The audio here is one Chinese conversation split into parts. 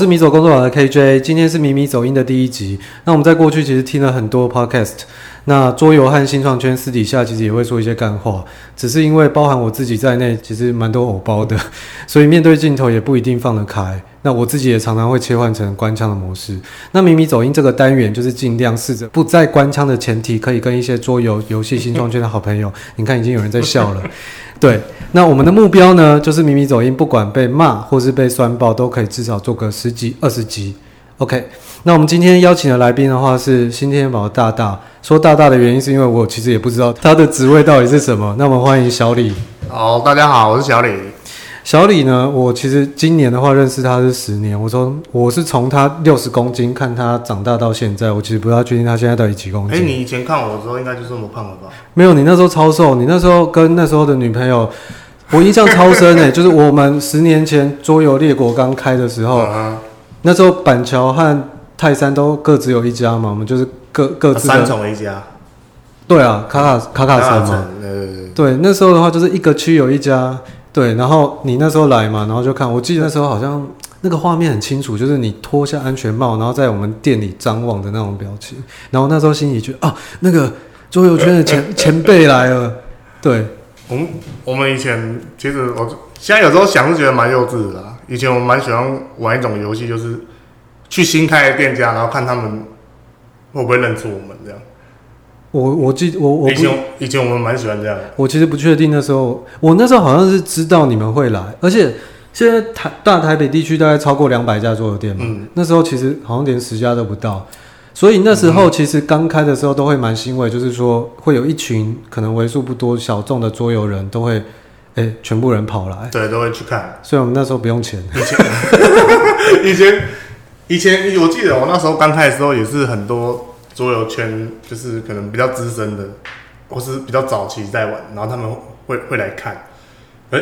是迷走工作坊的 KJ，今天是米米走音的第一集。那我们在过去其实听了很多 podcast，那桌游和新创圈私底下其实也会说一些干话，只是因为包含我自己在内，其实蛮多偶包的，所以面对镜头也不一定放得开。那我自己也常常会切换成官腔的模式。那米米走音这个单元就是尽量试着不在官腔的前提，可以跟一些桌游、游戏、新创圈的好朋友，你看已经有人在笑了。对，那我们的目标呢，就是迷迷走音，不管被骂或是被酸爆，都可以至少做个十集、二十集。OK，那我们今天邀请的来宾的话是新天宝大大。说大大的原因是因为我其实也不知道他的职位到底是什么。那么欢迎小李。好，大家好，我是小李。小李呢，我其实今年的话认识他是十年。我从我是从他六十公斤看他长大到现在，我其实不知道确定他现在到底几公斤。哎、欸，你以前看我的时候应该就这么胖了吧？没有，你那时候超瘦。你那时候跟那时候的女朋友，我印象超深诶、欸，就是我们十年前桌游列国刚开的时候，嗯、那时候板桥和泰山都各自有一家嘛，我们就是各各自三重一家。对啊，卡卡卡卡城嘛。对对对。对，那时候的话就是一个区有一家。对，然后你那时候来嘛，然后就看，我记得那时候好像那个画面很清楚，就是你脱下安全帽，然后在我们店里张望的那种表情。然后那时候心里觉得，哦，那个桌游圈的前前辈来了。对，我们我们以前其实我现在有时候想是觉得蛮幼稚的啦。以前我们蛮喜欢玩一种游戏，就是去新开的店家，然后看他们会不会认出我们这样。我我记我我以前以前我们蛮喜欢这样的。我其实不确定那时候，我那时候好像是知道你们会来，而且现在台大台北地区大概超过两百家桌游店嘛。嗯。那时候其实好像连十家都不到，所以那时候其实刚开的时候都会蛮欣慰，就是说会有一群可能为数不多小众的桌游人都会，哎、欸，全部人跑来，对，都会去看。所以我们那时候不用钱。以前以前以前我记得我那时候刚开的时候也是很多。桌游圈就是可能比较资深的，或是比较早期在玩，然后他们会会来看，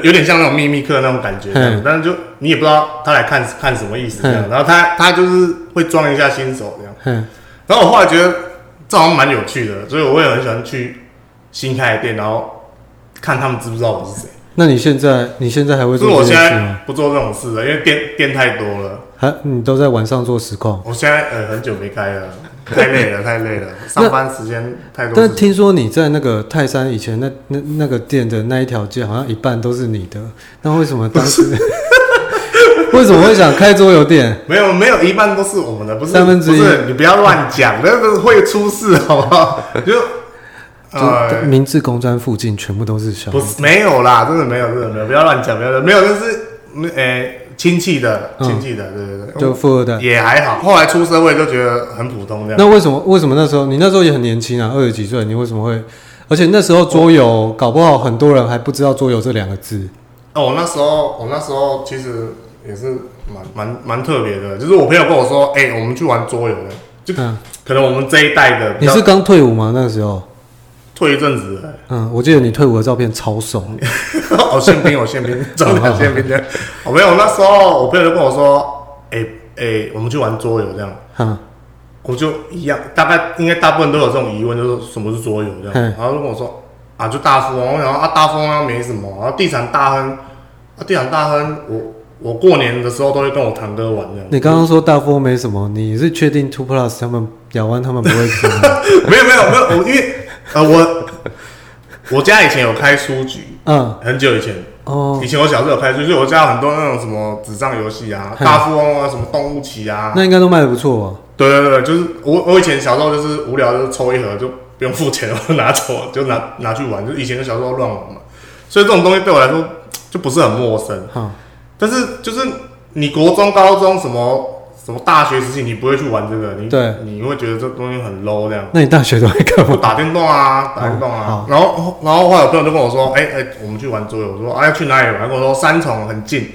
有点像那种秘密课那种感觉，但是就你也不知道他来看看什么意思这样，然后他他就是会装一下新手这样，然后我后来觉得这好像蛮有趣的，所以我也很喜欢去新开的店，然后看他们知不知道我是谁。那你现在你现在还会做？我现在不做这种事了，因为店店太多了。还你都在晚上做实况？我现在呃很久没开了。太累了，太累了，上班时间太多。但听说你在那个泰山以前那那那个店的那一条街，好像一半都是你的。那为什么当时 为什么会想开桌游店？没有没有，一半都是我们的，不是三分之一。你不要乱讲，那个会出事，好不好？就 呃，明治公专附近全部都是小。不是没有啦，真的没有，真的没有，不要乱讲，不要没有，就是诶。欸亲戚的，亲戚的，对对对，就富二代也还好。后来出社会就觉得很普通这样。那为什么？为什么那时候你那时候也很年轻啊，二十几岁，你为什么会？而且那时候桌游搞不好很多人还不知道桌游这两个字。哦，我那时候我那时候其实也是蛮蛮蛮特别的，就是我朋友跟我说，哎，我们去玩桌游的，就可能我们这一代的。你是刚退伍吗？那个时候？退一阵子，嗯，我记得你退伍的照片超瘦。哦，宪兵，我宪兵，长得宪兵的。我没有，那时候我朋友就跟我说，哎、欸、哎、欸，我们去玩桌游这样。嗯，我就一样，大概应该大部分都有这种疑问，就是什么是桌游这样。然后就跟我说，啊，就大富翁，然后啊，大富翁没什么，然后地产大亨，啊，地产大亨，我我过年的时候都会跟我堂哥玩这样。你刚刚说大富翁没什么，你是确定 Two Plus 他们亚湾他们不会 吃吗？没有没有没有，我因为。呃，我我家以前有开书局，嗯，很久以前，哦，以前我小时候有开书局，所以我家有很多那种什么纸上游戏啊，大富翁啊，什么动物棋啊，那应该都卖的不错吧。对对对，就是我我以前小时候就是无聊就抽一盒就不用付钱，我拿走就拿拿去玩，就以前的小时候乱玩嘛，所以这种东西对我来说就不是很陌生，嗯，但是就是你国中、高中什么。什么大学时期你不会去玩这个？你对，你会觉得这东西很 low 这样。那你大学都会干嘛？打电动啊，打电动啊。然后，然后后来有朋友就跟我说：“哎、欸、哎、欸，我们去玩桌游。”我说：“哎、啊，要去哪里玩？”跟我说：“三重很近。”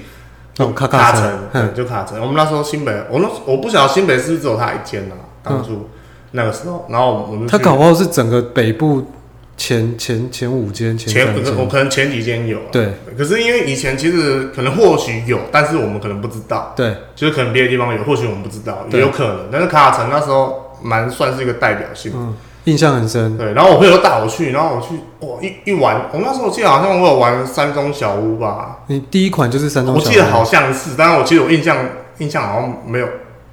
哦，卡卡城，就卡城。我们那时候新北，我那我不晓得新北是不是只有他一间啊？当初那个时候，然后我们他搞不好是整个北部。前前前五间，前前我可能前几间有，对。可是因为以前其实可能或许有，但是我们可能不知道，对。就是可能别的地方有，或许我们不知道，也有可能。但是卡卡城那时候蛮算是一个代表性，嗯，印象很深。对，然后我朋友带我去，然后我去，哇，一一玩，我那时候我记得好像我有玩山中小屋吧。你第一款就是山中小屋，我记得好像是，但是我其实我印象印象好像没有，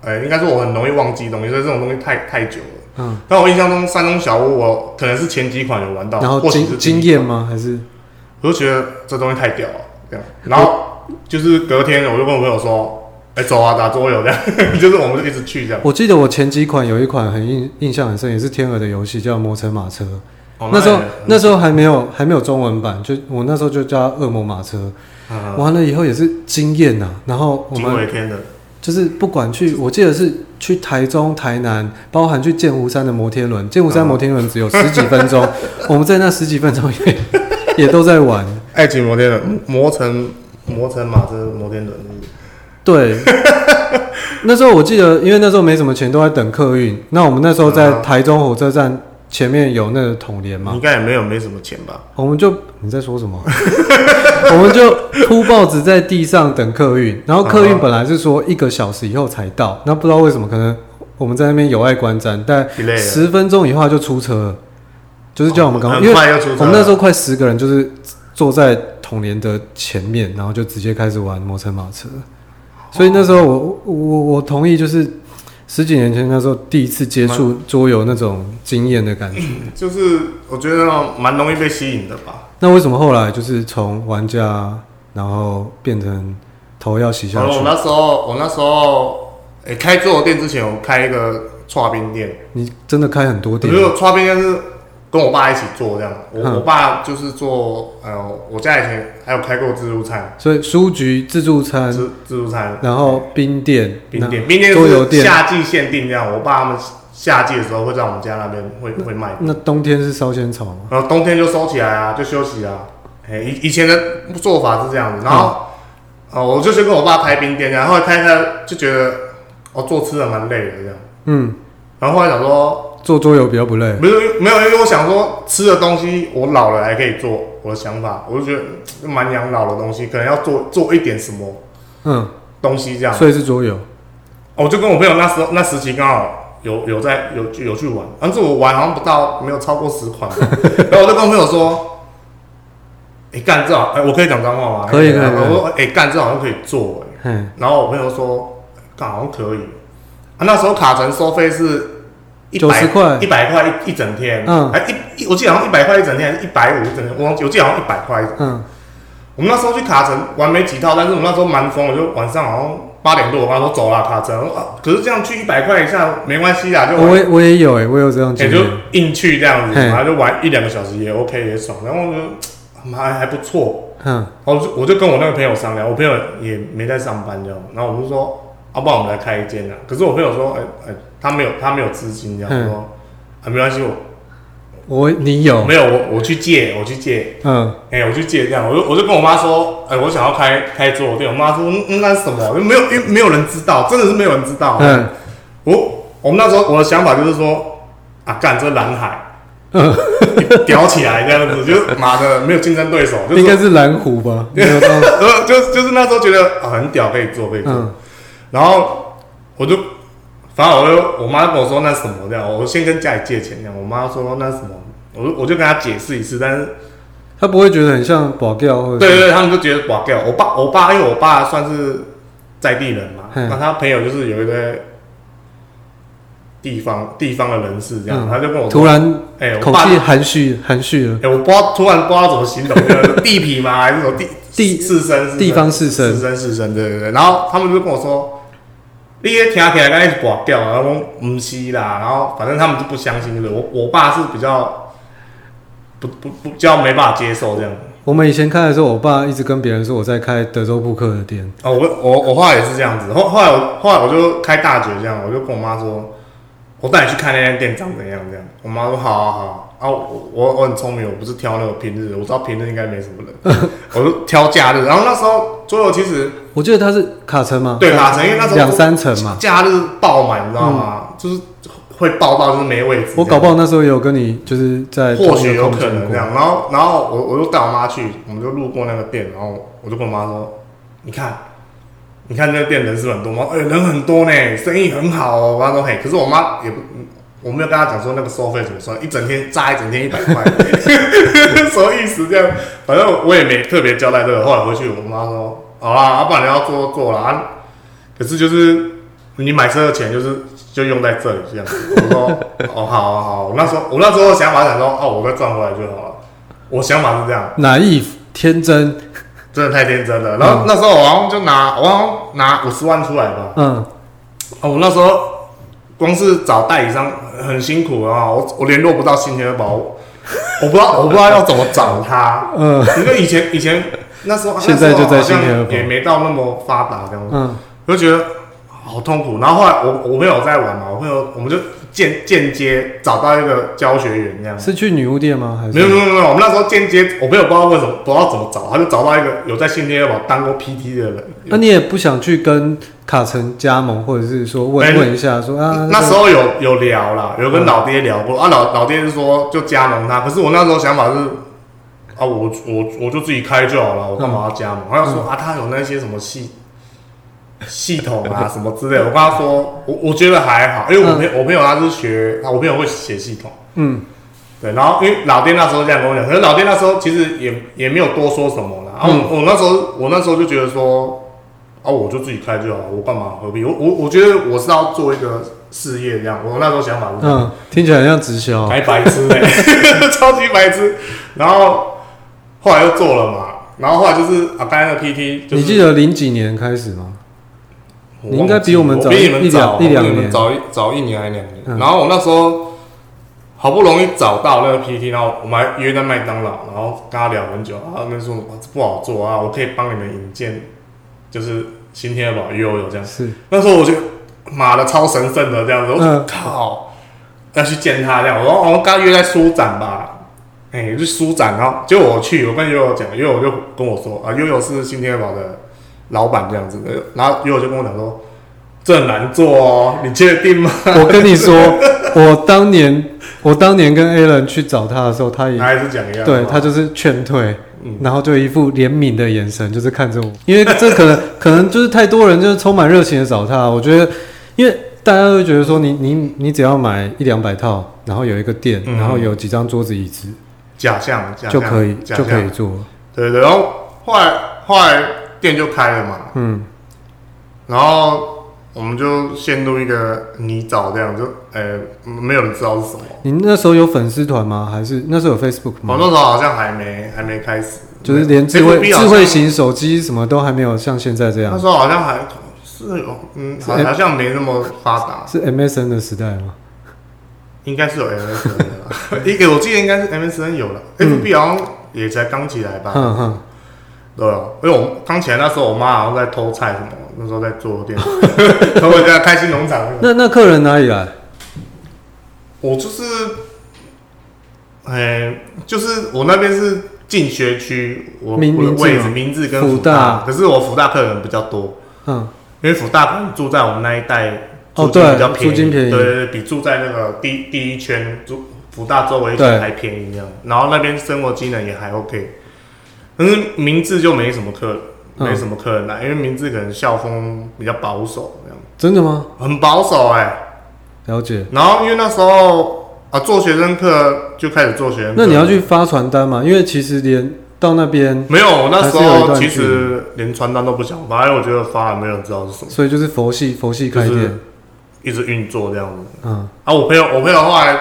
哎、欸，应该说我很容易忘记东西，所以这种东西太太久了。嗯，但我印象中山中小屋我可能是前几款有玩到，然后经经验吗？还是我就觉得这东西太屌了，这样。然后就是隔天我就跟我朋友说，哎、欸，走啊，打桌游这样，就是我们就一直去这样。我记得我前几款有一款很印印象很深，也是天鹅的游戏，叫魔城马车。哦、那时候那时候还没有还没有中文版，就我那时候就叫恶魔马车。嗯、完了以后也是惊艳呐，然后我们就是不管去，我记得是去台中、台南，包含去剑湖山的摩天轮，剑湖山摩天轮只有十几分钟，我们在那十几分钟也 也都在玩爱情摩天轮、摩城摩城马车摩天轮。对，那时候我记得，因为那时候没什么钱，都在等客运。那我们那时候在台中火车站。前面有那个统联吗？应该也没有没什么钱吧？我们就你在说什么？我们就铺报纸在地上等客运，然后客运本来是说一个小时以后才到，那不知道为什么，可能我们在那边有碍观瞻，但十分钟以后就出车了，就是叫我们赶快，因为我们那时候快十个人，就是坐在统联的前面，然后就直接开始玩摩城马车，所以那时候我我我同意就是。十几年前那时候第一次接触桌游那种惊艳的感觉，就是我觉得蛮容易被吸引的吧。那为什么后来就是从玩家，然后变成头要洗下去？我那时候，我那时候，诶，开桌游店之前，我开一个串冰店。你真的开很多店？没有串冰店是。跟我爸一起做这样，我、嗯、我爸就是做，呃，我家以前还有开过自助餐，所以书局自助餐，自自助餐，然后冰店，冰店，冰店是夏季限定这样，我爸他们夏季的时候会在我们家那边会会卖。那冬天是烧仙草吗？然后冬天就收起来啊，就休息啊。哎，以以前的做法是这样子，然后，哦、嗯，我就先跟我爸开冰店，然后开开就觉得，哦，做吃的蛮累的这样，嗯，然后后来想说。做桌游比较不累，没有没有，因为我想说吃的东西我老了还可以做，我的想法，我就觉得蛮养老的东西，可能要做做一点什么，嗯，东西这样，所以是桌游。我就跟我朋友那时候那时期刚好有有在有有去玩，但是我玩好像不到没有超过十款，然后我就跟我朋友说，哎干这好，哎我可以讲脏话吗？可以可以，我说哎干这好像可以做，哎，然后我朋友说干好像可以，啊那时候卡城收费是。九十块，一百块一一整天，嗯，还一一，我记得好像一百块一整天，还是一百五一整天，我我记得好像一百块，嗯，我们那时候去卡城玩没几套，但是我们那时候蛮疯，我就晚上好像八点多，我爸说走了卡城，啊，可是这样去一百块一下没关系啦，就我也我也有哎，我有这样，也就硬去这样子，然后就玩一两个小时也 OK 也爽，然后我就还还不错，嗯，然后我就我就跟我那个朋友商量，我朋友也没在上班这样，然后我就说，要不然我们来开一间啊，可是我朋友说，哎哎。他没有，他没有资金，这样说啊，没关系，我我你有没有？我我去借，我去借，嗯，哎、欸，我去借这样，我就我就跟我妈说，哎、欸，我想要开开桌游店，我妈说，嗯，那是什么？没有，因为没有人知道，真的是没有人知道。嗯，我我们那时候我的想法就是说，啊，干这蓝海，嗯，屌起来这样子，就妈的没有竞争对手，就应该是蓝湖吧？呃，就就是那时候觉得啊，很屌，可以做，可以做，嗯、然后我就。反正我就我妈跟我说那什么这样，我先跟家里借钱这样。我妈说那什么，我就我就跟她解释一次，但是她不会觉得很像保钓。对对对，他们就觉得保钓。我爸我爸因为我爸算是在地人嘛，那他朋友就是有一个地方地方的人士这样，他就跟我突然哎，口气含蓄含蓄了。哎，我不知道突然不知道怎么形容，地痞吗？还是什么地地士绅？地方士绅士绅士绅，对对对。然后他们就跟我说。你一听起来刚开始挂掉，然后说不是啦，然后反正他们就不相信，对不对？我我爸是比较不不不比较没办法接受这样。我们以前开的时候，我爸一直跟别人说我在开德州扑克的店。哦，我我我后来也是这样子，后后来我后来我就开大嘴这样，我就跟我妈说，我带你去看那间店长怎样这样。我妈说好啊好啊。啊，我我我很聪明，我不是挑那个平日，我知道平日应该没什么人，我就挑假日。然后那时候桌游其实，我记得它是卡层吗？对，卡层，因为那时候两三层嘛，假日爆满，你知道吗？嗯、就是会爆到就是没位置。我搞不好那时候也有跟你就是在，或许有可能这样。然后然后我我就带我妈去，我们就路过那个店，然后我就跟我妈说，你看，你看那个店人是很多吗？哎、欸，人很多呢，生意很好哦。我妈说嘿，可是我妈也不。我没有跟她讲说那个收费怎么算，一整天炸一整天一百块，什么意思？这样，反正我也没特别交代这个。后来回去，我妈说：“好啦，要不然你要做做啦。”可可是就是你买车的钱就是就用在这里这样子。我说 哦，好好好，我那时候我那时候想法想说哦，我再赚回来就好了。我想法是这样，naive 天真，真的太天真了。然后、嗯、那时候我好像就拿我好像拿五十万出来吧。嗯，哦，我那时候光是找代理商很辛苦啊，我我联络不到新天宝，我不知道我不知道要怎么找他。嗯，因为以前以前那时候现在就在新天宝也没到那么发达这样子。嗯，我就觉得好痛苦。然后后来我我朋友在玩嘛，我朋友我们就。间间接找到一个教学员，这样是去女巫店吗？还是没有没有没有，我们那时候间接，我朋友不知道为什么，不知道怎么找，他就找到一个有在新天宝当过 PT 的人。那你也不想去跟卡城加盟，或者是说问、欸、问一下说，啊？那时候有有聊啦，有跟老爹聊过、嗯、啊，老老爹是说就加盟他，可是我那时候想法是啊，我我我就自己开就好了，我干嘛要加盟？他要、嗯、说啊，他有那些什么系。系统啊，什么之类的，我跟他说，我我觉得还好，因为我朋、嗯、我朋友他是学，我朋友会写系统，嗯，对，然后因为老爹那时候这样跟我讲，可是老爹那时候其实也也没有多说什么啦，然后我、嗯、我那时候我那时候就觉得说，啊，我就自己开就好了，我干嘛何必？我我我觉得我是要做一个事业这样，我那时候想法是，嗯，听起来很像直销，还白痴哎、欸，超级白痴，然后后来又做了嘛，然后后来就是啊，刚才的 PT，、就是、你记得零几年开始吗？你应该比我们早一两一两年，早一早一年还两年。然后我那时候好不容易找到那个 PT，然后我们还约在麦当劳，然后跟他聊很久。他们说不好做啊，我可以帮你们引荐，就是新天宝悠悠这样。是那时候我就妈的超神圣的这样子，我靠要去见他这样。我说我们刚约在书展吧，哎，就书展，然后就我去，我跟悠悠讲，悠悠就跟我说啊，悠悠是新天宝的。老板这样子的，然后悠悠就跟我讲说，这很难做哦，你确定吗？我跟你说，我当年我当年跟 Alan 去找他的时候，他也他还是讲一样，对他就是劝退，嗯、然后就一副怜悯的眼神，就是看着我，因为这可能 可能就是太多人就是充满热情的找他，我觉得，因为大家都会觉得说你，你你你只要买一两百套，然后有一个店，嗯、然后有几张桌子椅子，假象，假象就可以就可以做，对对，然后后来后来。店就开了嘛，嗯，然后我们就陷入一个泥沼，这样就，呃、欸，没有人知道是什么。你那时候有粉丝团吗？还是那时候有 Facebook 吗？我那时候好像还没还没开始，就是连智慧智慧型手机什么都还没有像现在这样。那时候好像还是有，嗯，好像没那么发达。是 MSN 的时代吗？应该是有 MSN 的，一个我记得应该是 MSN 有了、嗯、，FB 好像也才刚起来吧。嗯嗯。对啊，因为我刚起来那时候，我妈好像在偷菜什么，那时候在做店，然后我在开心农场。那那客人哪里来？我就是，哎、欸，就是我那边是进学区，我的位置名字跟福大，大，可是我福大客人比较多，嗯，因为福大住在我们那一带，租金比较便宜，对对对，比住在那个第第一圈住福大周围还便宜这样，然后那边生活机能也还 OK。可是明志就没什么客人，没什么客人来，嗯、因为明志可能校风比较保守这样。真的吗？很保守哎、欸。了解。然后因为那时候啊，做学生课就开始做学生课。那你要去发传单嘛？因为其实连到那边没有，我那时候其实连传单都不想发，因为我觉得发了没有人知道是什么。所以就是佛系佛系开店，一直运作这样子。嗯。啊，我朋友我朋友后来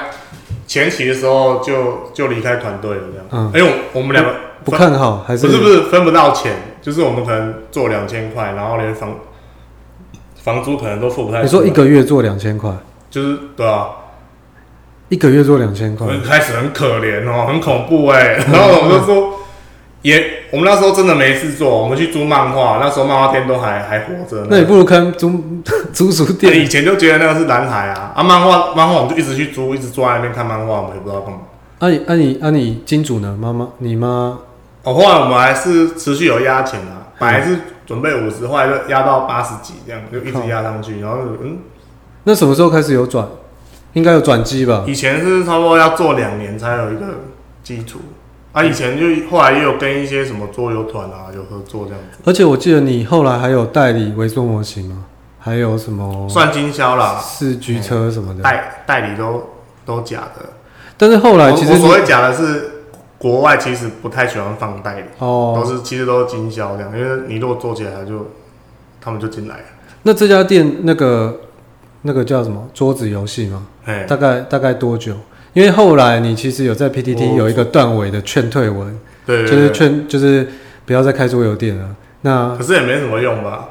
前期的时候就就离开团队了这样。嗯。因为我们两个。不看好还是不是不是分不到钱？就是我们可能做两千块，然后连房房租可能都付不太。你说一个月做两千块，就是对啊，一个月做两千块，开始很可怜哦，很恐怖哎。然后我们就说，也我们那时候真的没事做，我们去租漫画，那时候漫画店都还还活着。那你不如看租 租书店。以前就觉得那个是蓝海啊啊，漫画漫画我们就一直去租，一直坐在那边看漫画，我们也不知道干嘛。啊你啊你啊你金主呢？妈妈你妈？哦，后来我们还是持续有压钱啊，本来是准备五十，后来就压到八十几，这样就一直压上去，然后嗯，那什么时候开始有转？应该有转机吧？以前是差不多要做两年才有一个基础，啊，以前就后来也有跟一些什么桌游团啊有合作这样子。而且我记得你后来还有代理微缩模型吗？还有什么？算经销啦，四驱车什么的，代代理都都假的。但是后来其实所谓假的是。国外其实不太喜欢放代理，哦，都是其实都是经销这样，因为你如果做起来就，他们就进来了。那这家店那个那个叫什么桌子游戏吗？哎，大概大概多久？因为后来你其实有在 PTT 有一个断尾的劝退文，对，就是劝就是不要再开桌游店了。那可是也没什么用吧？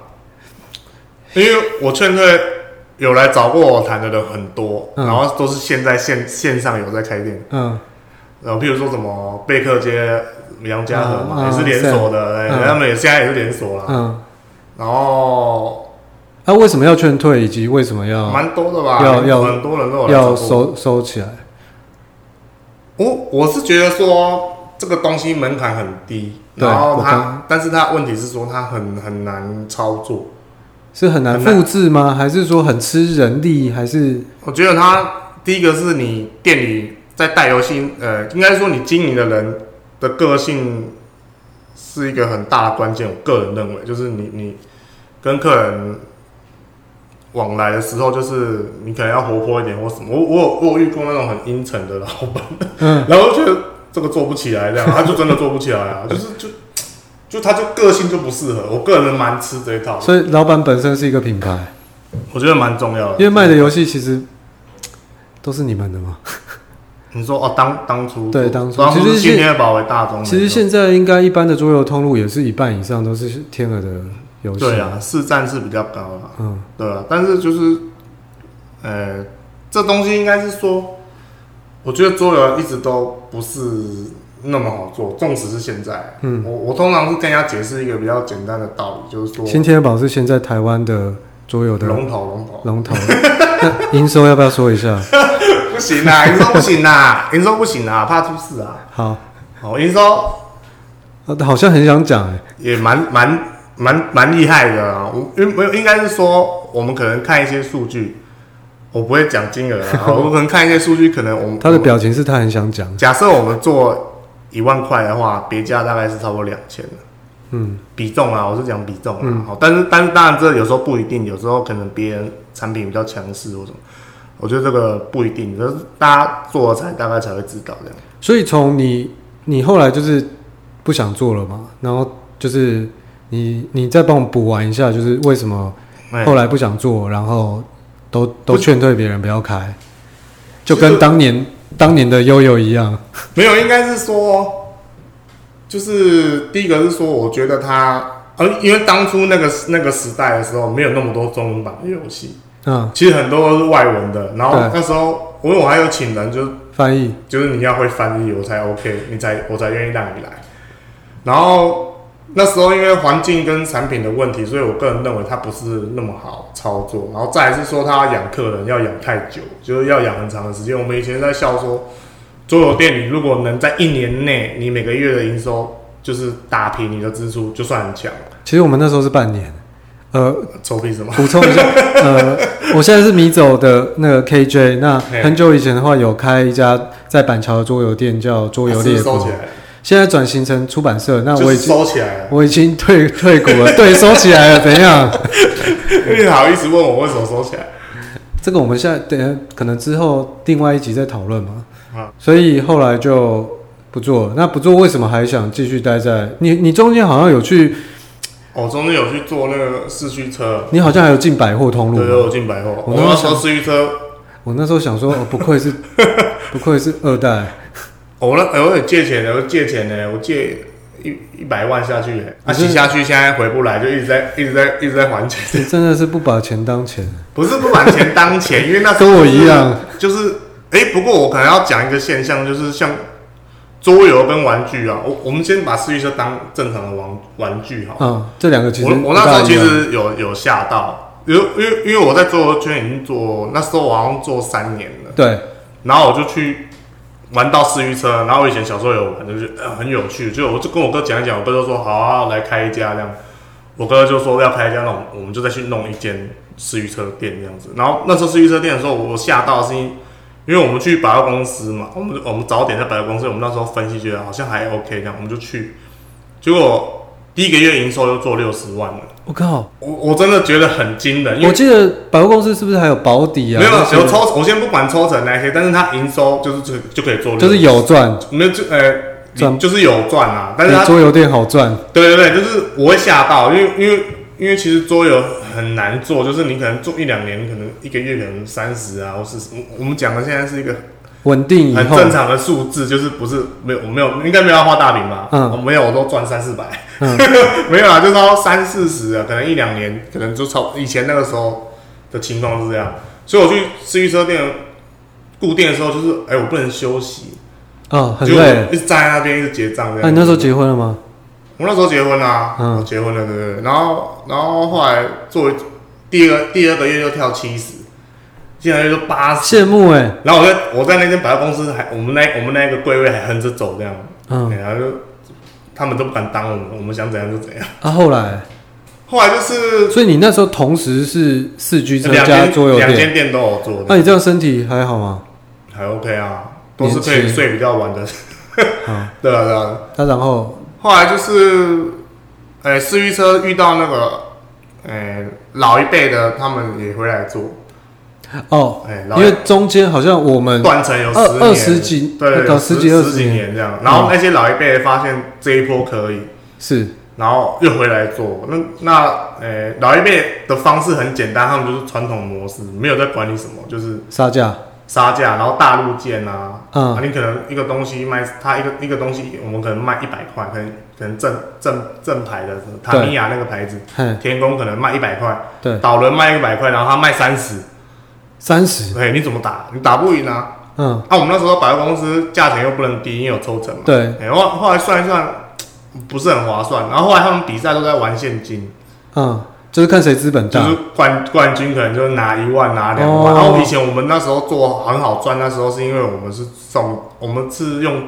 因为我劝退有来找过我谈的人很多，嗯、然后都是现在线线上有在开店，嗯，然后譬如说什么贝克街、杨家河嘛，嗯、也是连锁的，他们也现在也是连锁了，嗯，然后那、啊、为什么要劝退，以及为什么要蛮多的吧？要要很多人都有要收收起来。我我是觉得说这个东西门槛很低，然后它，但是它问题是说它很很难操作。是很难复制吗？还是说很吃人力？还是我觉得它第一个是你店里在带游戏，呃，应该说你经营的人的个性是一个很大的关键。我个人认为，就是你你跟客人往来的时候，就是你可能要活泼一点或什么。我我有我有遇过那种很阴沉的老板，嗯，然后觉得这个做不起来，这样他就真的做不起来啊，就是就。就他就个性就不适合，我个人蛮吃这一套。所以老板本身是一个品牌，我觉得蛮重要的。因为卖的游戏其实都是你们的吗？你说哦，当当初对当初，其实天鹅堡为大宗。其实现在应该一般的桌游通路也是一半以上都是天鹅的游戏。对啊，市占是比较高了。嗯，对啊，但是就是，呃，这东西应该是说，我觉得桌游一直都不是。那么好做，纵使是现在，嗯，我我通常是跟人家解释一个比较简单的道理，就是说，新天宝是现在台湾的桌游的龙头，龙头，龙头。营收要不要说一下？不行啊，营收不行啊，营收不行啊，怕出事啊。好，好，营收，好像很想讲，也蛮蛮蛮蛮厉害的啊。我因没有，应该是说，我们可能看一些数据。我不会讲金额啊，我可能看一些数据，可能我们他的表情是他很想讲。假设我们做一万块的话，别家大概是差不多两千的，嗯，比重啊，我是讲比重啊，好、嗯，但是但是当然这有时候不一定，有时候可能别人产品比较强势或什么，我觉得这个不一定，就是大家做了才大概才会知道这样。所以从你你后来就是不想做了嘛，然后就是你你再帮我补完一下，就是为什么后来不想做，然后。都都劝退别人不要开，就跟当年当年的悠悠一样。没有，应该是说，就是第一个是说，我觉得他，呃，因为当初那个那个时代的时候，没有那么多中文版的游戏，嗯，其实很多都是外文的。然后那时候，因为我还有请人，就是翻译，就是你要会翻译，我才 OK，你才我才愿意让你来。然后。那时候因为环境跟产品的问题，所以我个人认为它不是那么好操作。然后再来是说，他养客人要养太久，就是要养很长的时间。我们以前在笑说，桌游店里如果能在一年内，你每个月的营收就是打平你的支出，就算很强。其实我们那时候是半年。呃，臭屁什么？补充一下，呃，我现在是米走的那个 KJ。那很久以前的话，有开一家在板桥的桌游店，叫桌游猎国。现在转型成出版社，那我已经收起来了，我已经退退股了。对，收起来了，怎样？你好意思问我为什么收起来？这个我们现在等下可能之后另外一集再讨论嘛。啊，所以后来就不做了。那不做为什么还想继续待在？你你中间好像有去，哦，中间有去做那个四驱车。你好像还有进百货通路，对，有进百货。我那时候四驱车，我那时候想说，哦，不愧是 不愧是二代。我那我有借钱的，我借钱呢，我借一一百万下去，啊洗下去，现在回不来，就一直在一直在一直在还钱。真的是不把钱当钱，不是不把钱当钱，因为那时候跟我一样，就是哎、欸，不过我可能要讲一个现象，就是像桌游跟玩具啊，我我们先把四驱车当正常的玩玩具哈。嗯，这两个其实我我那时候其实有有吓到，因为因为因为我在桌游圈已经做，那时候我好像做三年了，对，然后我就去。玩到四驱车，然后我以前小时候有玩，就是很有趣。就我就跟我哥讲一讲，我哥就说好啊，来开一家这样。我哥就说要开一家那种，我们就再去弄一间四驱车店这样子。然后那时候四驱车店的时候，我吓到是因，因为我们去百货公司嘛，我们我们早点在百货公司，我们那时候分析觉得好像还 OK 这样，我们就去，结果。第一个月营收就做六十万了，我靠！我我真的觉得很惊人。我记得百货公司是不是还有保底啊？没有，有抽。我先不管抽成那些，但是它营收就是就就可以做，就是有赚。没有就呃赚，就是有赚啊。但是它桌游店好赚。对对对，就是我会吓到，因为因为因为其实桌游很难做，就是你可能做一两年，可能一个月可能三十啊，或是我们讲的现在是一个稳定很正常的数字，就是不是没有我没有应该没有要画大饼吧？嗯，我没有，我都赚三四百，嗯、没有啊，就到三四十啊，可能一两年，可能就超以前那个时候的情况是这样，所以我去私域车店固定的时候，就是哎、欸，我不能休息，哦，很累，一直站在那边一直结账。那、啊、你那时候结婚了吗？我那时候结婚啦，嗯，结婚了，对不对？然后，然后后来作为第二第二个月就跳七十，现在就八十，羡慕哎、欸。然后我在我在那间百货公司还我们那我们那个柜位还横着走这样，嗯，然后就他们都不敢当我们，我们想怎样就怎样。啊，后来，后来就是，所以你那时候同时是四居车加桌游店，两间店都有做。那你这样身体还好吗？还 OK 啊，都是可以睡比较晚的。啊，对啊，对啊。那然后。后来就是，哎、欸，四驱车遇到那个，哎、欸，老一辈的，他们也回来做。哦，哎、欸，因为中间好像我们断层有十二十几，对，十几二十几年。这样。然后那些老一辈发现这一波可以，嗯、是，然后又回来做。那那，呃、欸，老一辈的方式很简单，他们就是传统模式，没有在管理什么，就是杀价。杀价，然后大陆件啊，嗯、啊，你可能一个东西卖，它一个一个东西，我们可能卖一百块，可能可能正正正牌的塔米亚那个牌子，天宫可能卖一百块，对，导轮卖一百块，然后他卖三十，三十，哎，你怎么打？你打不赢啊，嗯，啊，我们那时候百货公司价钱又不能低，因为有抽成嘛，对，哎，后后来算一算，不是很划算，然后后来他们比赛都在玩现金，嗯。就是看谁资本大，就是冠冠军可能就拿一万拿两万，然后以前我们那时候做很好赚，那时候是因为我们是送，我们是用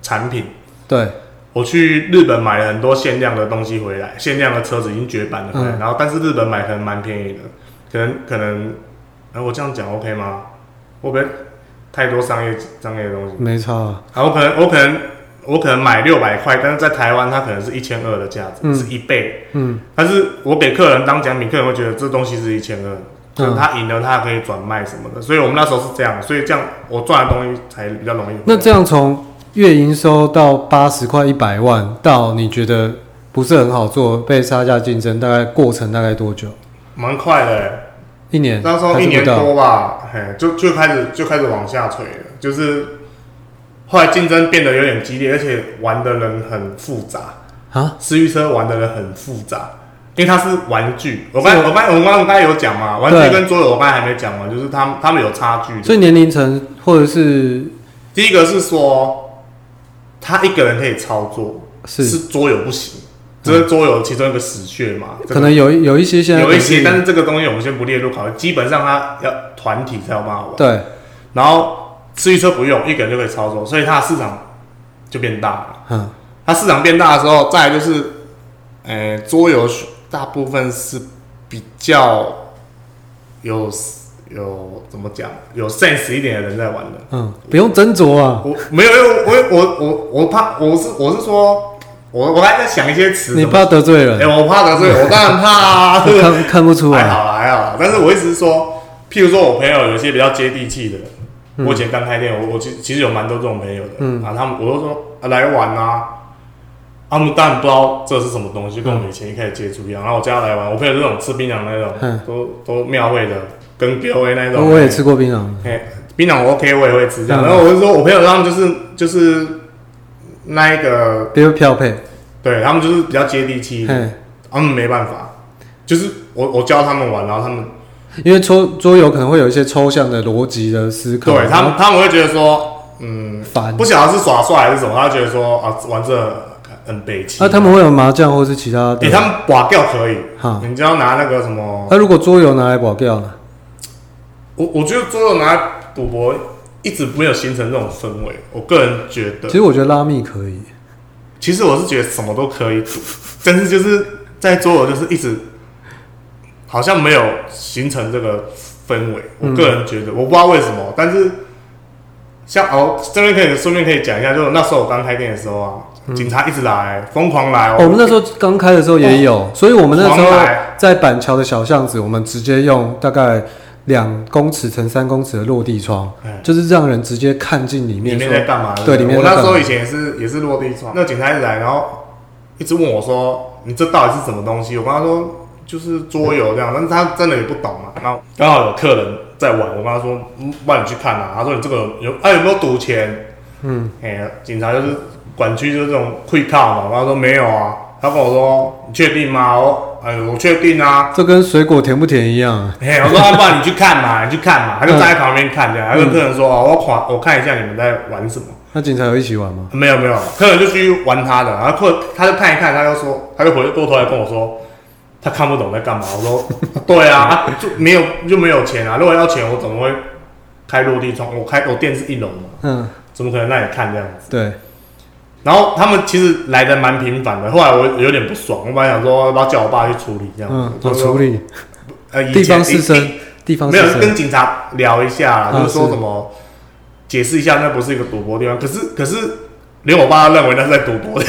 产品。对，我去日本买了很多限量的东西回来，限量的车子已经绝版了回来，然后但是日本买可能蛮便宜的，可能可能，哎，我这样讲 OK 吗？我不会太多商业商业的东西？没错，然后可能我可能。我可能买六百块，但是在台湾它可能是一千二的价值，嗯、是一倍。嗯，但是我给客人当奖品，客人会觉得这东西是一千二，嗯，他赢了他可以转卖什么的，所以我们那时候是这样，所以这样我赚的东西才比较容易。那这样从月营收到八十块一百万，到你觉得不是很好做，被杀价竞争，大概过程大概多久？蛮快的，一年。那时候一年多吧，嘿，就就开始就开始往下垂了，就是。后来竞争变得有点激烈，而且玩的人很复杂啊！私域车玩的人很复杂，因为它是玩具。我刚我刚我刚刚有讲嘛，玩具跟桌游我刚才还没讲完，就是他们他们有差距。所以年龄层或者是第一个是说，他一个人可以操作，是是桌游不行，这是桌游其中一个死穴嘛。可能有有一些现在有一些，但是这个东西我们先不列入考虑。基本上他要团体才有办法玩。对，然后。四驱车不用一个人就可以操作，所以它的市场就变大了。嗯，它市场变大的时候，再来就是，桌游大部分是比较有有怎么讲有 sense 一点的人在玩的。嗯，不用斟酌啊。我没有，因为我我我我怕，我是我是说，我我还在想一些词。你怕得罪人？哎、欸，我怕得罪，我当然怕啊。看看不出来。还好啦，还好。但是我意思是说，譬如说我朋友有些比较接地气的。我以前刚开店，我我其其实有蛮多这种朋友的，嗯啊，他们我都说啊来玩啊，他们当然不知道这是什么东西，跟我们以前一开始接触一样。然后我叫他来玩，我朋友这种吃槟榔那种，嗯、都都庙会的，跟 B O A 那种。我也吃过槟榔，哎，槟榔我 OK，我也会吃这样。然后我就说我朋友他们就是就是那一个，比如漂配，对他们就是比较接地气，他们没办法，就是我我教他们玩，然后他们。因为桌桌游可能会有一些抽象的逻辑的思考，对他们他们会觉得说，嗯，烦，不晓得是耍帅还是什么，他觉得说啊，玩这很悲戚。那他们会有麻将或是其他？欸，他们刮掉可以，哈，你只要拿那个什么？那如果桌游拿来刮掉呢？我我觉得桌游拿来赌博一直没有形成这种氛围，我个人觉得。其实我觉得拉密可以，其实我是觉得什么都可以煮，但是就是在桌游就是一直。好像没有形成这个氛围，我个人觉得，嗯、我不知道为什么，但是像哦，这边可以顺便可以讲一下，就是那时候我刚开店的时候啊，嗯、警察一直来，疯狂来。我们那时候刚开的时候也有，哦、所以我们那时候在板桥的小巷子，我们直接用大概两公尺乘三公尺的落地窗，嗯、就是让人直接看进里面，里面在干嘛？对，里面。我那时候以前也是也是落地窗，那警察一直来，然后一直问我说：“你这到底是什么东西？”我跟他说。就是桌游这样，但是他真的也不懂嘛。然后刚好有客人在玩，我跟他说，嗯，不然你去看啊。他说你这个有啊有没有赌钱？嗯，哎、欸，警察就是管区就是这种会靠嘛。我跟他说没有啊。他跟我说：“你确定吗？”我：“哎，我确定啊。”这跟水果甜不甜一样。哎，我说：“阿爸，你去看嘛，你去看嘛。”他就站在旁边看，这样。他跟客人说：“哦，我看，我看一下你们在玩什么。”那警察有一起玩吗？没有，没有。客人就去玩他的，然后客他就看一看，他就说，他就回过头来跟我说，他看不懂在干嘛。我说：“对啊，啊就没有就没有钱啊。如果要钱，我怎么会开落地窗？我开我店是一楼嘛，嗯，怎么可能让你看这样子？”对。然后他们其实来的蛮频繁的，后来我有点不爽，我本来想说要不要叫我爸去处理这样子。嗯，怎么处理？呃，地方士绅，地方没有跟警察聊一下，就是说什么解释一下，那不是一个赌博地方。可是可是连我爸都认为那是在赌博。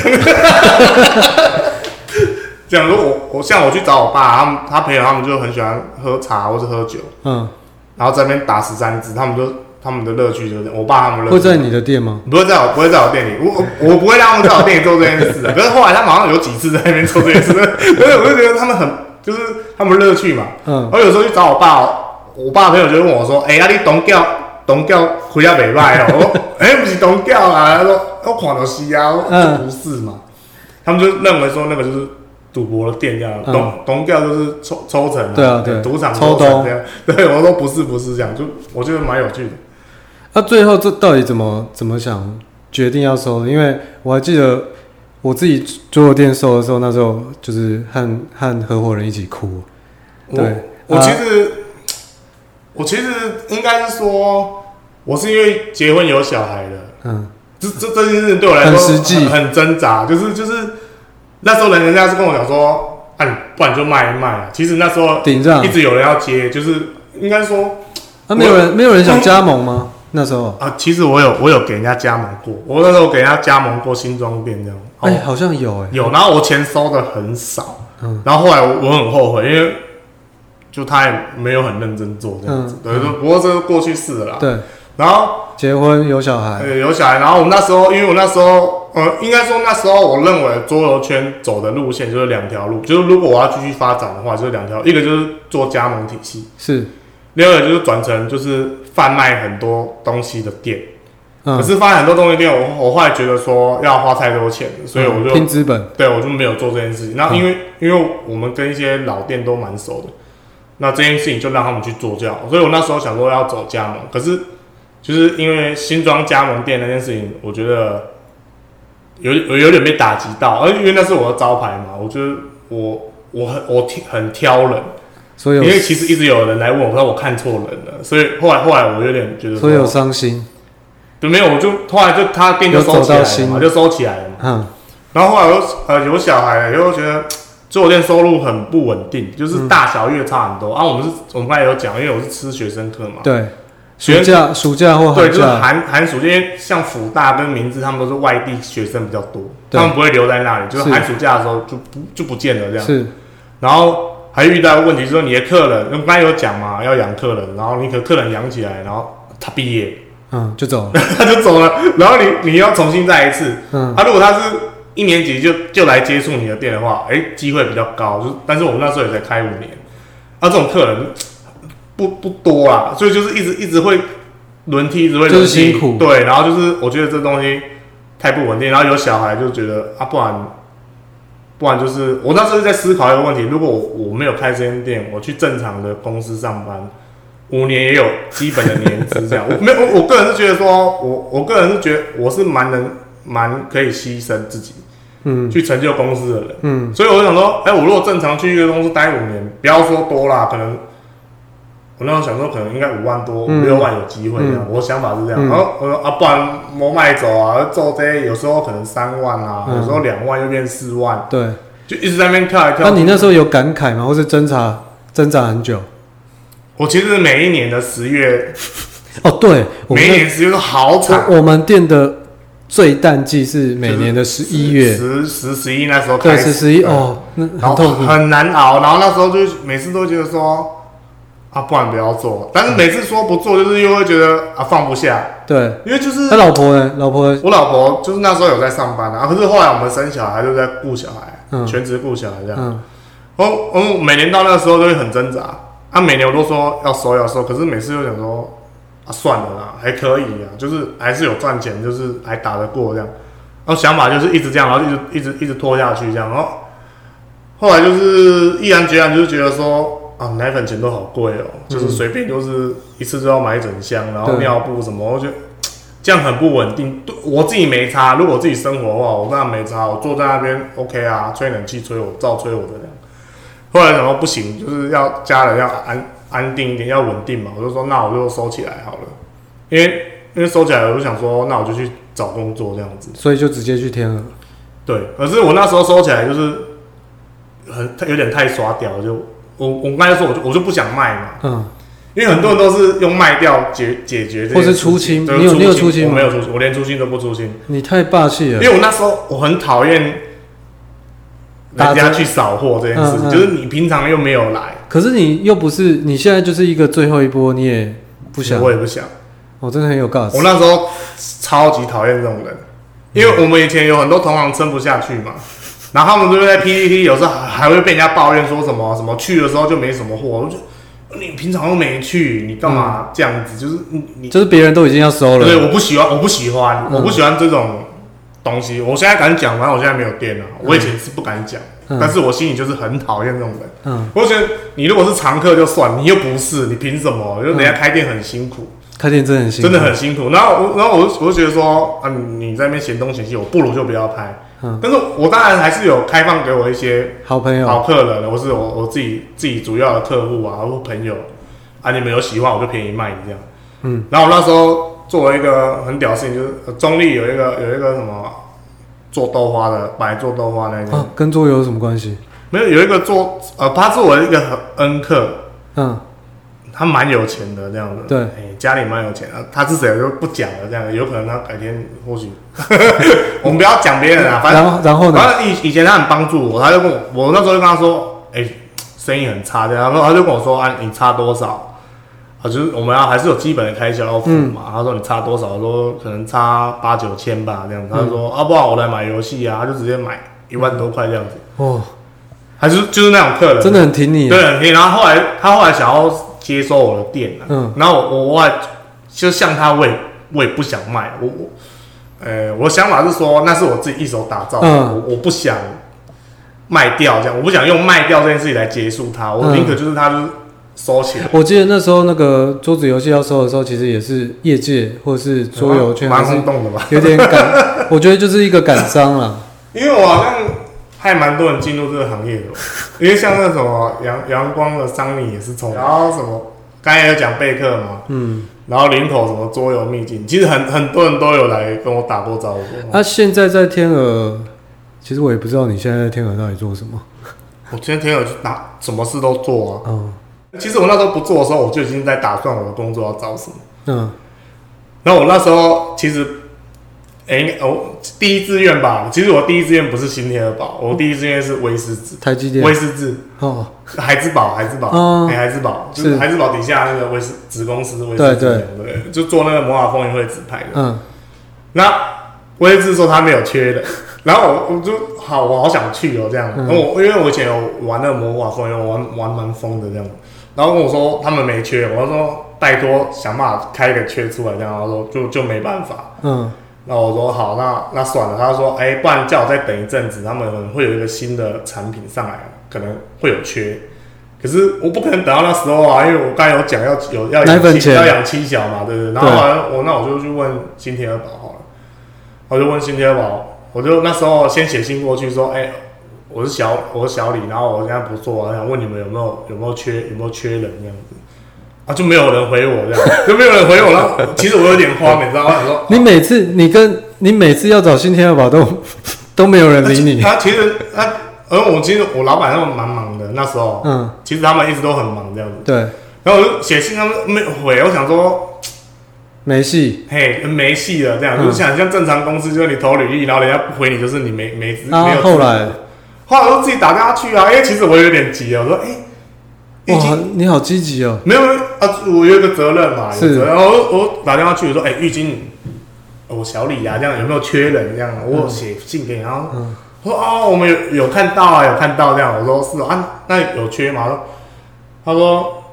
这样说，我我像我去找我爸，他们他朋友他们就很喜欢喝茶或是喝酒，嗯，然后在那边打十三支，他们就。他们的乐趣就是，我爸他们乐趣会在你的店吗？不会在我，不会在我店里。我我不会让他们在我店里做这件事的。可是后来他马上有几次在那边做这件事，所以我就觉得他们很，就是他们乐趣嘛。嗯。我有时候去找我爸，我爸朋友就问我说：“哎、欸，啊你东叫东叫回家没卖哦？”我说：“哎、欸，不是东叫啊。”他说：“我看到西啊，就不是嘛。嗯”他们就认为说那个就是赌博的店这样，东东掉就是抽抽成，对啊对，赌场抽成这样。对，我说不是不是这样，就我觉得蛮有趣的。那、啊、最后这到底怎么怎么想决定要收？因为我还记得我自己桌游店收的时候，那时候就是和和合伙人一起哭。对，我，我其实、啊、我其实应该是说，我是因为结婚有小孩的。嗯，这这这件事对我来说很实际，很挣扎。就是就是那时候人人家是跟我讲说，啊，不然就卖一卖啊。其实那时候一直有人要接，就是应该说，那、啊、没有人没有人想加盟吗？那时候啊，其实我有我有给人家加盟过，我那时候给人家加盟过新装店这样。哎、欸，好像有哎、欸，有。然后我钱收的很少，嗯。然后后来我我很后悔，因为就他也没有很认真做这样子。嗯、对，嗯、不过这是过去式了啦。对。然后结婚有小孩，对，有小孩。然后我那时候，因为我那时候，呃，应该说那时候我认为桌游圈走的路线就是两条路，就是如果我要继续发展的话，就是两条，一个就是做加盟体系，是。另外就是转成就是贩卖很多东西的店，嗯、可是发现很多东西店，我我后来觉得说要花太多钱，所以我就拼资本，对我就没有做这件事情。那因为、嗯、因为我们跟一些老店都蛮熟的，那这件事情就让他们去做这样。所以我那时候想说要走加盟，可是就是因为新庄加盟店那件事情，我觉得有有有点被打击到，而因为那是我的招牌嘛，我觉得我我很我很挑人。所以，因为其实一直有人来问我，说我看错人了，所以后来后来我有点觉得，所以有伤心，就没有，我就后来就他店就收起来了嘛，就收起来了嘛。嗯，然后后来我呃有小孩了，因为我觉得做店收入很不稳定，就是大小月差很多、嗯、啊。我们是我们刚才有讲，因为我是吃学生课嘛，对，暑假暑假或对，就是寒寒暑假，因为像辅大跟明志他们都是外地学生比较多，他们不会留在那里，就是寒暑假的时候就不就不见了这样。是，然后。还遇到问题，就是说你的客人，我刚才有讲嘛，要养客人，然后你可客人养起来，然后他毕业，嗯，就走了，他就走了，然后你你要重新再一次，嗯，他、啊、如果他是一年级就就来接触你的店的话，哎、欸，机会比较高，就但是我们那时候也才开五年，啊，这种客人不不多啊，所以就是一直一直会轮梯，一直会轮替，就是辛苦，对，然后就是我觉得这东西太不稳定，然后有小孩就觉得啊，不然。不然就是我那时候在思考一个问题：如果我我没有开这间店，我去正常的公司上班，五年也有基本的年资，这样。我没有我我个人是觉得说，我我个人是觉得我是蛮能蛮可以牺牲自己，嗯，去成就公司的人，嗯，所以我就想说，哎、欸，我如果正常去一个公司待五年，不要说多啦，可能。我那时候想说，可能应该五万多、五六万有机会这样。我想法是这样。然后我说啊，不然莫卖走啊，做这些有时候可能三万啊，有时候两万又变四万。对，就一直在那边跳来跳。那你那时候有感慨吗？或是挣扎挣扎很久？我其实每一年的十月，哦，对，每一年十月都好惨。我们店的最淡季是每年的十一月，十十十一那时候开始，对，十十一哦，那很痛苦，很难熬。然后那时候就每次都觉得说。啊，不然不要做。但是每次说不做，就是又会觉得啊放不下。对，因为就是他老婆呢，老婆，我老婆就是那时候有在上班啊，可是后来我们生小孩，就在顾小孩，嗯、全职顾小孩这样。嗯、后我我每年到那个时候都会很挣扎，啊，每年我都说要收要收，可是每次又想说啊，算了啦，还可以啊，就是还是有赚钱，就是还打得过这样。然后想法就是一直这样，然后一直一直一直拖下去这样，然后后来就是毅然决然，就是觉得说啊，奶粉钱都好贵哦、就是随便就是一次就要买一整箱，然后尿布什么，我觉得这样很不稳定。我自己没差，如果我自己生活的话，我当然没差，我坐在那边 OK 啊，吹冷气吹我照吹我的这样。后来想说不行，就是要家人要安安定一点，要稳定嘛，我就说那我就收起来好了，因为因为收起来我就想说，那我就去。找工作这样子，所以就直接去天鹅。对，可是我那时候收起来就是很有点太刷掉了，就我我刚才说我就我就不想卖嘛，嗯，因为很多人都是用卖掉解解决这，或是出清，你有你有出清吗？我没有出清，我连出清都不出清。你太霸气了，因为我那时候我很讨厌人家去扫货这件事，嗯嗯、就是你平常又没有来，可是你又不是你现在就是一个最后一波，你也不想，我也不想。我真的很有 gas。我那时候超级讨厌这种人，因为我们以前有很多同行撑不下去嘛，然后他们就会在 PPT 有时候还会被人家抱怨说什么什么去的时候就没什么货，我就你平常都没去，你干嘛这样子？就是你就是别人都已经要收了。对，我不喜欢，我不喜欢，我不喜欢这种东西。我现在敢讲，反正我现在没有店了。我以前是不敢讲，但是我心里就是很讨厌这种人。嗯，我觉得你如果是常客就算，你又不是，你凭什么？就人家开店很辛苦。开店真的很辛苦，真的很辛苦。然后我，然后我就，我就觉得说，啊，你在那边嫌东嫌西，我不如就不要拍。嗯，但是我当然还是有开放给我一些好朋友、好客人，我是我我自己自己主要的客户啊，或朋友啊，你们有喜欢我就便宜卖你这样。嗯，然后我那时候作为一个很屌的事情，就是中立有一个有一个什么做豆花的，买做豆花那个，啊，跟桌游有什么关系？没有，有一个做呃，他是我一个恩客，嗯。他蛮有钱的这样子，对，哎，家里蛮有钱啊。他是谁就不讲了，这样有可能他改天或许，我们不要讲别人啊。反正然后然后呢？反正以以前他很帮助我，他就跟我，我那时候就跟他说，哎，生意很差这样，然后他就跟我说啊，你差多少？啊，就是我们要还是有基本的开销要付嘛。他说你差多少？我说可能差八九千吧这样。他就说啊，不好，我来买游戏啊，他就直接买一万多块这样子。哦，还是就是那种客人，真的很挺你，对，很挺。然后后来他后来想要。接收我的店了，嗯，然后我我还就像他，我也我也不想卖，我我，呃，我的想法是说，那是我自己一手打造的，嗯，我我不想卖掉这样，我不想用卖掉这件事情来结束它，我宁可就是他就是收起来。我记得那时候那个桌子游戏要收的时候，其实也是业界或者是桌游圈蛮轰动的吧，有点感，我觉得就是一个感伤了，因为我好像。还蛮多人进入这个行业的，因为像那什么阳阳光的桑尼也是从，然后什么刚才有讲贝克嘛，嗯，然后林口什么桌游秘境，其实很很多人都有来跟我打过招呼。那、啊、现在在天鹅，其实我也不知道你现在在天鹅到底做什么。我今天天鹅去打什么事都做啊。嗯，其实我那时候不做的时候，我就已经在打算我的工作要找什么。嗯，然后我那时候其实。哎，哦，第一志愿吧。其实我第一志愿不是新天鹅堡，我第一志愿是威斯治，台积电，威斯治哦，海之宝，海之宝，哦，海之宝，就是海之宝底下那个威斯子公司，威斯治，对对，就做那个魔法风云会纸牌的。嗯，那威斯治说他没有缺的，然后我我就好，我好想去哦，这样。然后我因为我以前有玩那个魔法风云，我玩玩蛮疯的这样。然后跟我说他们没缺，我说拜托想办法开一个缺出来，这样。他说就就没办法。嗯。那我说好，那那算了。他说，哎、欸，不然叫我再等一阵子，他们可能会有一个新的产品上来，可能会有缺。可是我不可能等到那时候啊，因为我刚才有讲要有要养妻要养妻小嘛，对不对？然后后来我那我就去问新天鹅堡好了，我就问新天鹅堡，我就那时候先写信过去说，哎、欸，我是小我是小李，然后我现在不做，我想问你们有没有有没有缺有没有缺人这样子。啊，就没有人回我这样，就没有人回我了。其实我有点慌，你知道吗？说你每次你跟你每次要找新天鹅堡都都没有人理你。他其实他，而我其实我老板他们蛮忙的那时候，嗯，其实他们一直都很忙这样子。对。然后我就写信，他们没回。我想说没戏，嘿，没戏了这样。就想像正常公司，就是你投履历，然后人家不回你，就是你没没没有。后来后来我自己打电话去啊，因为其实我有点急啊，我说哎。哇，你好积极哦！没有没有啊，我有一个责任嘛，是。然后我我打电话去，我说：“哎，玉金，我小李啊，这样有没有缺人？这样我写信给你。”然后说哦，我们有有看到啊，有看到这样。我说是啊，那有缺吗？他说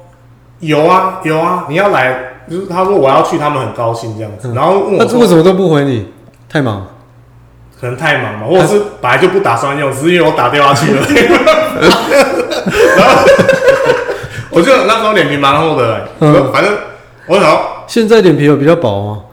有啊有啊，你要来，就是他说我要去，他们很高兴这样子。然后问我，那为什么都不回你？太忙，可能太忙嘛，或者是本来就不打算用，只是因为我打电话去了。然后我就那时候脸皮蛮厚的，嗯，反正我想现在脸皮有比较薄吗？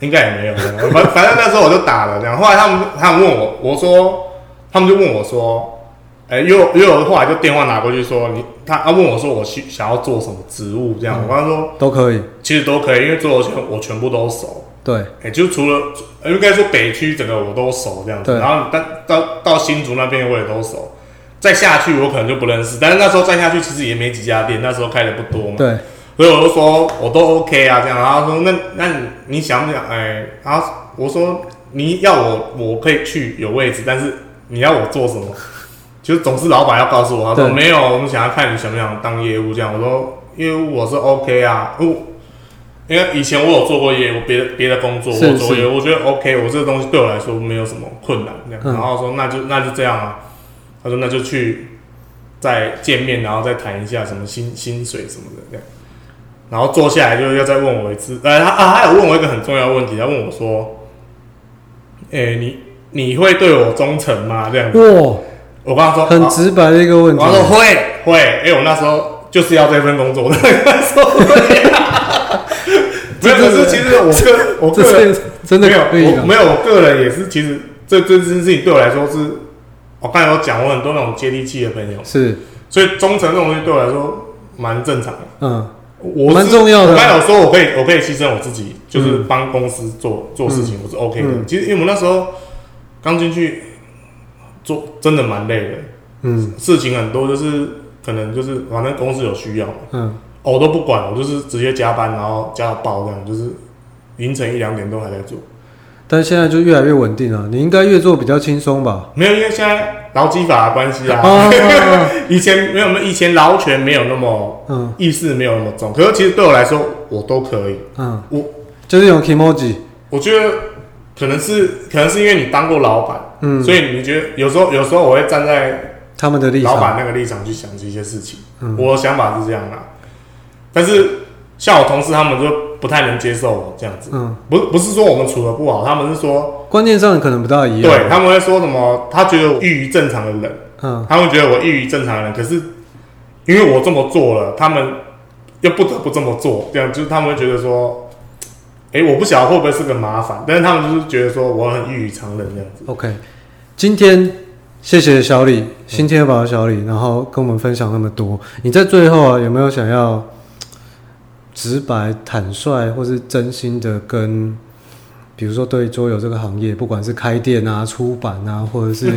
应该也没有，反反正那时候我就打了然后。后来他们他们问我，我说。他们就问我说：“哎、欸，又又有后来就电话拿过去说你他他问我说我需想要做什么职务这样，嗯、我跟他说都可以，其实都可以，因为做游圈我全部都熟。对，哎、欸，就除了应该说北区整个我都熟这样子，对然后到到到新竹那边我也都熟，再下去我可能就不认识，但是那时候再下去其实也没几家店，那时候开的不多嘛。对，所以我就说我都 OK 啊这样，然后说那那你你想不想？哎、欸，然后我说你要我我可以去有位置，但是。你要我做什么？就是总是老板要告诉我，他说没有，我们想要看你想不想当业务这样。我说业务我是 OK 啊，因为以前我有做过业务，别的别的工作我做业务，我觉得 OK，我这个东西对我来说没有什么困难这样。嗯、然后说那就那就这样啊，他说那就去再见面，然后再谈一下什么薪薪水什么的这样。然后坐下来就要再问我一次，呃，他啊，他有问我一个很重要的问题，他问我说，哎、欸，你。你会对我忠诚吗？这样子，哇！我跟他说很直白的一个问题。我说会会，哎、欸，我那时候就是要这份工作。他说会，没有，可是其实我个我个人真的没有，我没有，我个人也是，其实这这件事情对我来说是，我刚才有讲我很多那种接地气的朋友，是，所以忠诚这种东西对我来说蛮正常的。嗯，我蛮重要的。我刚才有说我可以，我可以牺牲我自己，就是帮公司做做事情，我是 OK 的。其实因为我们那时候。刚进去做真的蛮累的，嗯，事情很多，就是可能就是反正公司有需要嘛，嗯，我都不管，我就是直接加班，然后加到爆这样，就是凌晨一两点都还在做。但现在就越来越稳定了，你应该越做比较轻松吧？没有，因为现在劳基法的关系啊，啊 以前没有以前劳权没有那么，嗯，意识没有那么重。可是其实对我来说，我都可以，嗯，我就是用 kimoji，我觉得。可能是可能是因为你当过老板，嗯，所以你觉得有时候有时候我会站在他们的立场，老板那个立场去想这些事情。嗯，我的想法是这样的，但是像我同事他们就不太能接受我这样子。嗯，不不是说我们处的不好，他们是说观念上可能不大一样。对，他们会说什么？他觉得我异于正常的人，嗯，他们觉得我异于正常的人，可是因为我这么做了，他们又不得不这么做，这样就是他们会觉得说。哎、欸，我不晓得会不会是个麻烦，但是他们就是觉得说我很异于常人这样子。OK，今天谢谢小李，新天宝的小李，然后跟我们分享那么多。你在最后啊，有没有想要直白、坦率，或是真心的跟，比如说对桌游这个行业，不管是开店啊、出版啊，或者是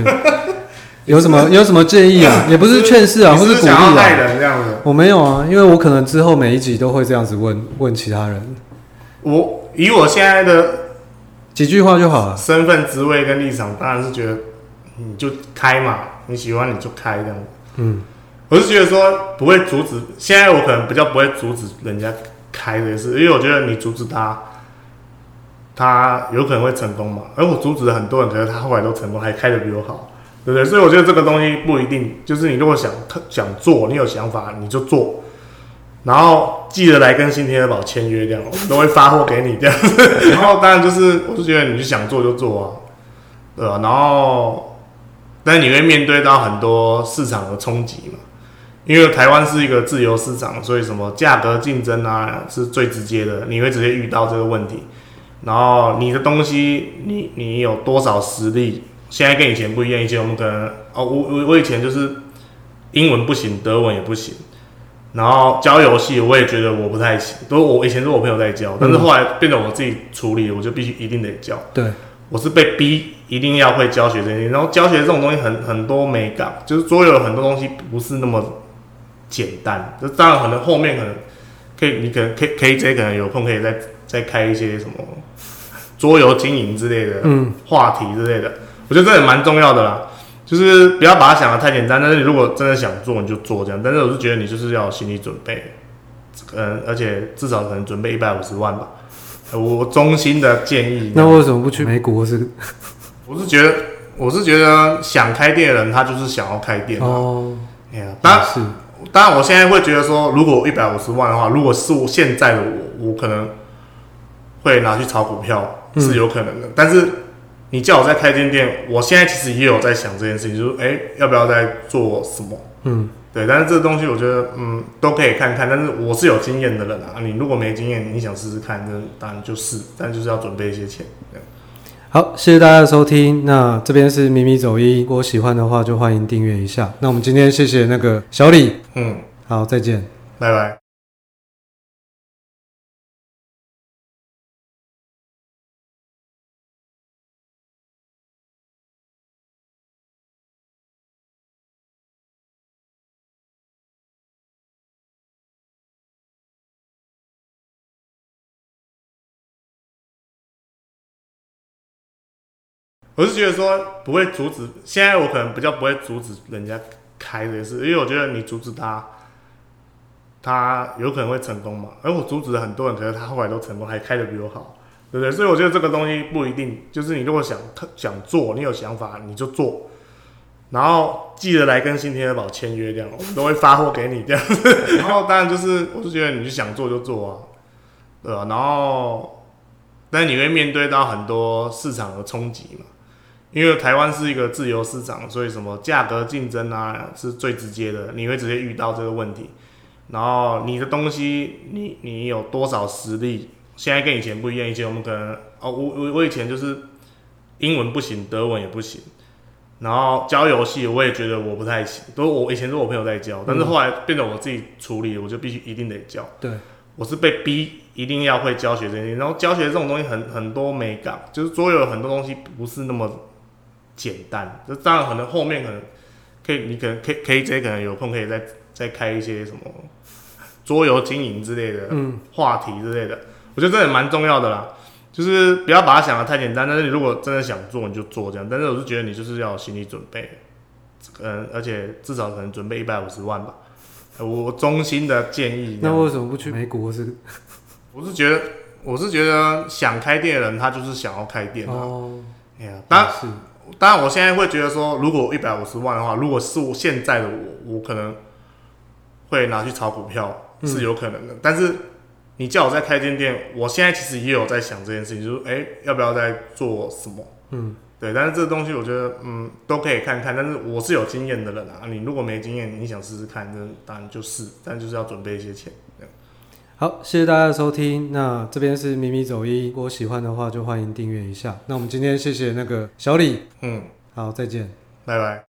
有什么有什么建议啊？也不是劝世啊，或是鼓励啊。我没有啊，因为我可能之后每一集都会这样子问问其他人。我以我现在的几句话就好了。身份、职位跟立场，当然是觉得你就开嘛，你喜欢你就开这样。嗯，我是觉得说不会阻止。现在我可能比较不会阻止人家开这事，因为我觉得你阻止他，他有可能会成功嘛。而我阻止了很多人，可是他后来都成功，还开的比我好，对不对？所以我觉得这个东西不一定，就是你如果想想做，你有想法你就做。然后记得来跟新天鹅堡签约，这样我都会发货给你这样子。然后当然就是，我就觉得你就想做就做啊，对吧？然后，但是你会面对到很多市场的冲击嘛，因为台湾是一个自由市场，所以什么价格竞争啊是最直接的，你会直接遇到这个问题。然后你的东西，你你有多少实力？现在跟以前不一样，以前我们可能哦，我我我以前就是英文不行，德文也不行。然后教游戏，我也觉得我不太行，都我以前是我朋友在教，但是后来变成我自己处理，我就必须一定得教。对，我是被逼一定要会教学这些，然后教学这种东西很很多美感，就是桌游很多东西不是那么简单。就当然可能后面可能可以，你可能 K K J 可能有空可以再再开一些什么 桌游经营之类的嗯话题之类的，我觉得这也蛮重要的啦。就是不要把它想的太简单，但是你如果真的想做，你就做这样。但是我是觉得你就是要有心理准备，嗯，而且至少可能准备一百五十万吧。我衷心的建议。那为什么不去美国？是？我是觉得我是觉得想开店的人，他就是想要开店哦。哎呀，当然，当然，我现在会觉得说，如果一百五十万的话，如果是我现在的我，我可能会拿去炒股票，是有可能的。嗯、但是你叫我再开间店，我现在其实也有在想这件事情，就是哎、欸，要不要再做什么？嗯。对，但是这个东西我觉得，嗯，都可以看看。但是我是有经验的人啊，你如果没经验，你想试试看，那当然就试，但就是要准备一些钱。好，谢谢大家的收听。那这边是米米走音，如果喜欢的话就欢迎订阅一下。那我们今天谢谢那个小李，嗯，好，再见，拜拜。我是觉得说不会阻止，现在我可能比较不会阻止人家开这个事，因为我觉得你阻止他，他有可能会成功嘛。而我阻止了很多人，可是他后来都成功，还开得比我好，对不对？所以我觉得这个东西不一定，就是你如果想想做，你有想法你就做，然后记得来跟新天鹅堡签约，这样我们都会发货给你这样子。然后当然就是，我是觉得你就想做就做啊，对吧？然后，但你会面对到很多市场的冲击嘛。因为台湾是一个自由市场，所以什么价格竞争啊是最直接的，你会直接遇到这个问题。然后你的东西，你你有多少实力？现在跟以前不一样，以前我们可能哦，我我我以前就是英文不行，德文也不行，然后教游戏我也觉得我不太行，都我以前是我朋友在教，但是后来变成我自己处理，我就必须一定得教。对，我是被逼一定要会教学这些，然后教学这种东西很很多美感，就是桌游有很多东西不是那么。简单，就当然可能后面可能可以，你可能 K K J 可能有空可以再再开一些什么桌游经营之类的话题之类的，嗯、我觉得这也蛮重要的啦。就是不要把它想的太简单，但是你如果真的想做，你就做这样。但是我是觉得你就是要有心理准备，嗯，而且至少可能准备一百五十万吧。我衷心的建议。那为什么不去美国？是？我是觉得，我是觉得想开店的人，他就是想要开店哦。哎呀，当然。当然，我现在会觉得说，如果一百五十万的话，如果是我现在的我，我可能会拿去炒股票，是有可能的。嗯、但是你叫我再开间店，我现在其实也有在想这件事情，就是哎、欸，要不要再做什么？嗯，对。但是这个东西，我觉得嗯，都可以看看。但是我是有经验的人啊，你如果没经验，你想试试看，那当然就试，但就是要准备一些钱。好，谢谢大家的收听。那这边是咪咪走音，如果喜欢的话就欢迎订阅一下。那我们今天谢谢那个小李，嗯，好，再见，拜拜。